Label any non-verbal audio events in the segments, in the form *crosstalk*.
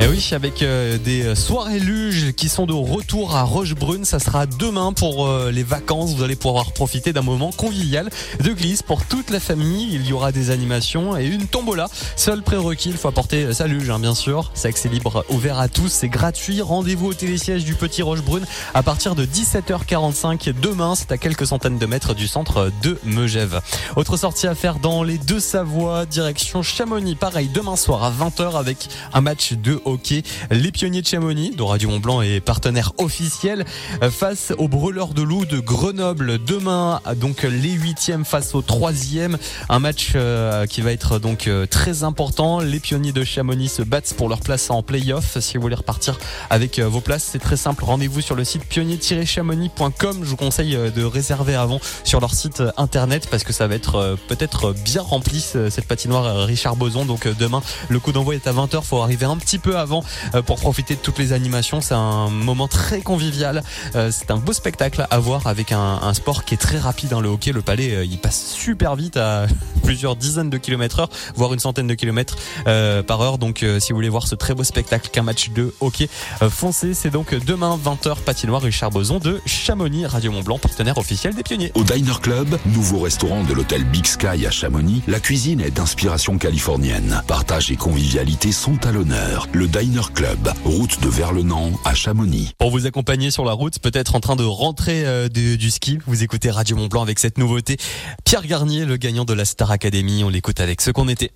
Et eh oui, avec euh, des soirées luges qui sont de retour à Rochebrune, ça sera demain pour euh, les vacances. Vous allez pouvoir profiter d'un moment convivial de glisse pour toute la famille. Il y aura des animations et une tombola. Seul prérequis, il faut apporter sa luge, hein, bien sûr. C'est accès libre, ouvert à tous, c'est gratuit. Rendez-vous au télésiège du Petit Rochebrune à partir de 17h45 demain. C'est à quelques centaines de mètres du centre de Megève. Autre sortie à faire dans les deux Savoies, direction Chamonix. Pareil, demain soir à 20h avec un match de hockey. Les pionniers de Chamonix, dont Radio Mont Blanc est partenaire officiel, euh, face aux brûleurs de loup de Grenoble. Demain, donc les huitièmes face aux troisièmes. Un match euh, qui va être donc euh, très important. Les pionniers de Chamonix se battent pour leur place en playoff. Si vous voulez repartir avec vos places, c'est très simple. Rendez-vous sur le site pionnier-chamonix.com. Je vous conseille de réserver avant sur leur site internet parce que ça va être peut-être bien rempli cette patinoire Richard Boson. Donc demain, le coup d'envoi est à 20h. Faut arriver un petit peu avant euh, pour profiter de toutes les animations. C'est un moment très convivial. Euh, c'est un beau spectacle à voir avec un, sport qui est très rapide. Hein, le hockey, le palais, euh, il passe super vite à *laughs* plusieurs dizaines de kilomètres heure, voire une centaine de kilomètres par heure. Donc, si vous voulez voir ce très beau spectacle qu'un match de hockey, foncez. C'est donc demain 20h patinoire Richard Boson de Chamonix, Radio Mont Blanc, partenaire officiel des pionniers. Au Diner Club, nouveau restaurant de l'hôtel Big Sky à Chamonix, la cuisine est d'inspiration californienne. Partage et convivialité sont à l'honneur. Le Diner Club, route de Verlenan à Chamonix. Pour vous accompagner sur la route, peut-être en train de rentrer euh, du, ski, vous écoutez Radio Mont Blanc avec cette nouveauté. Pierre Garnier, le gagnant de la Star Academy, on l'écoute avec ce qu'on était.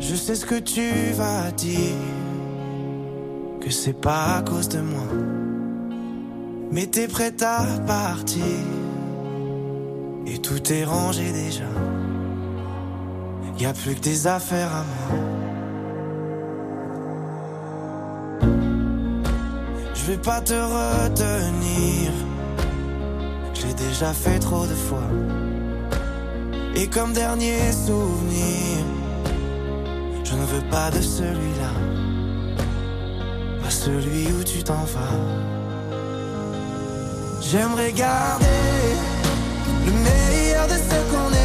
Je sais ce que tu vas dire, que c'est pas à cause de moi. Mais t'es prête à partir, et tout est rangé déjà. Y a plus que des affaires à moi. Je vais pas te retenir. J'ai déjà fait trop de fois. Et comme dernier souvenir, je ne veux pas de celui-là. Pas celui où tu t'en vas. J'aimerais garder le meilleur de ce qu'on était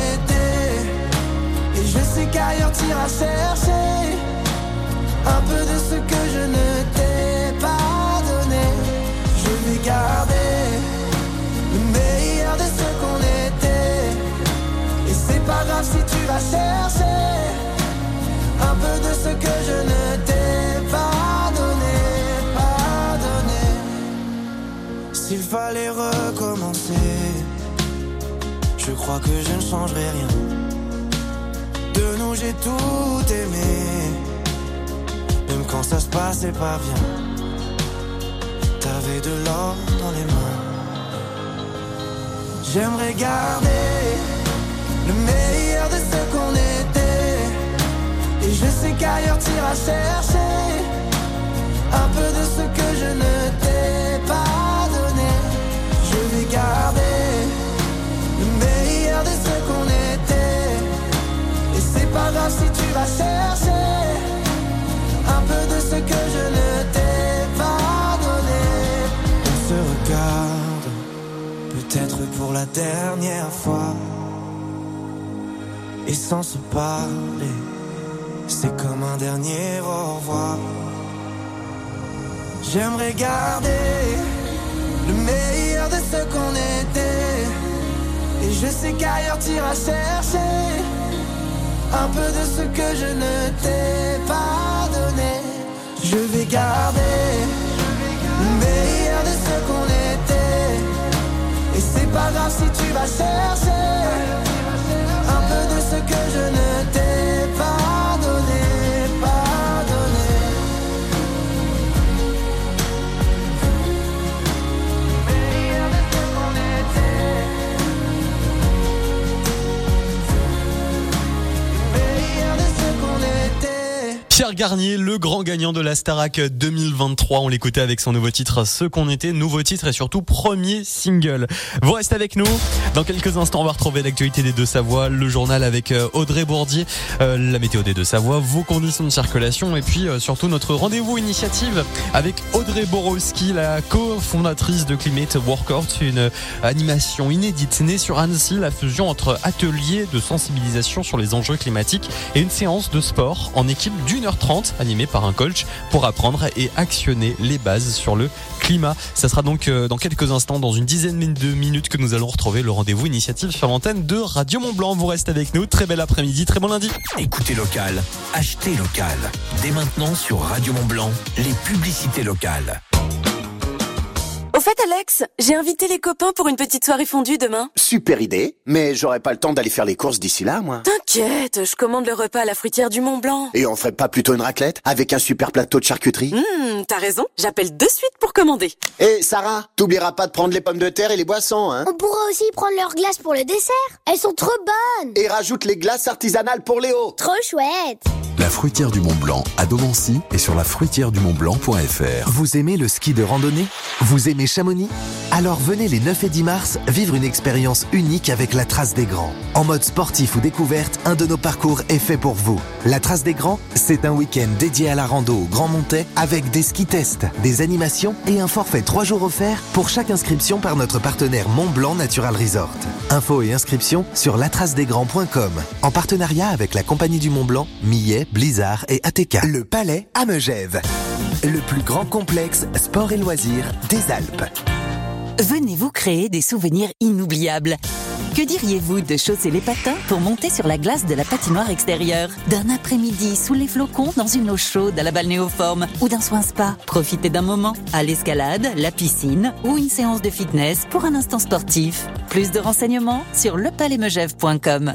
je sais qu'ailleurs t'iras chercher un peu de ce que je ne t'ai pas donné. Je vais garder le meilleur de ce qu'on était. Et c'est pas grave si tu vas chercher un peu de ce que je ne t'ai pas donné, pas donné. S'il fallait recommencer, je crois que je ne changerai rien j'ai tout aimé, même quand ça se passait pas bien. T'avais de l'or dans les mains. J'aimerais garder le meilleur de ce qu'on était. Et je sais qu'ailleurs t'iras chercher la dernière fois. Et sans se parler, c'est comme un dernier au revoir. J'aimerais garder le meilleur de ce qu'on était. Et je sais qu'ailleurs t'iras chercher un peu de ce que je ne t'ai pas donné. Je vais garder pas grave si tu vas chercher Pierre Garnier, le grand gagnant de la Starac 2023. On l'écoutait avec son nouveau titre, Ce qu'on était, nouveau titre et surtout premier single. Vous restez avec nous. Dans quelques instants, on va retrouver l'actualité des deux Savoie, le journal avec euh, Audrey Bourdier, euh, la météo des deux Savoie, vos conditions de circulation et puis euh, surtout notre rendez-vous initiative avec Audrey Borowski, la cofondatrice de Climate Workout, une animation inédite née sur Annecy, la fusion entre ateliers de sensibilisation sur les enjeux climatiques et une séance de sport en équipe d'une 1h30 animé par un coach pour apprendre et actionner les bases sur le climat. Ça sera donc euh, dans quelques instants, dans une dizaine de minutes que nous allons retrouver le rendez-vous initiative sur l'antenne de Radio Mont Blanc. Vous restez avec nous. Très bel après-midi, très bon lundi. Écoutez local, achetez local. Dès maintenant sur Radio Mont Blanc, les publicités locales. Au fait, Alex, j'ai invité les copains pour une petite soirée fondue demain. Super idée, mais j'aurai pas le temps d'aller faire les courses d'ici là, moi. T'inquiète, je commande le repas à la fruitière du Mont Blanc. Et on ferait pas plutôt une raclette avec un super plateau de charcuterie? Hum, t'as raison, j'appelle de suite pour commander. Et Sarah, t'oublieras pas de prendre les pommes de terre et les boissons, hein On pourra aussi prendre leurs glaces pour le dessert. Elles sont trop bonnes. Et rajoute les glaces artisanales pour Léo. Trop chouette. La fruitière du Mont Blanc à Domancy et sur la fruitière du Mont Blanc.fr. Vous aimez le ski de randonnée? Vous aimez Chamonix? Alors venez les 9 et 10 mars vivre une expérience unique avec la Trace des Grands. En mode sportif ou découverte, un de nos parcours est fait pour vous. La Trace des Grands, c'est un week-end dédié à la rando au Grand Montais avec des ski tests, des animations et un forfait 3 jours offert pour chaque inscription par notre partenaire Mont Blanc Natural Resort. Infos et inscriptions sur latracedesgrands.com en partenariat avec la Compagnie du Mont Blanc, Millet, Blizzard et ATK. Le Palais à Megève. Le plus grand complexe sport et loisirs des Alpes. Venez vous créer des souvenirs inoubliables. Que diriez-vous de chausser les patins pour monter sur la glace de la patinoire extérieure? D'un après-midi sous les flocons dans une eau chaude à la balnéoforme ou d'un soin spa? Profitez d'un moment à l'escalade, la piscine ou une séance de fitness pour un instant sportif. Plus de renseignements sur lepalaismegève.com.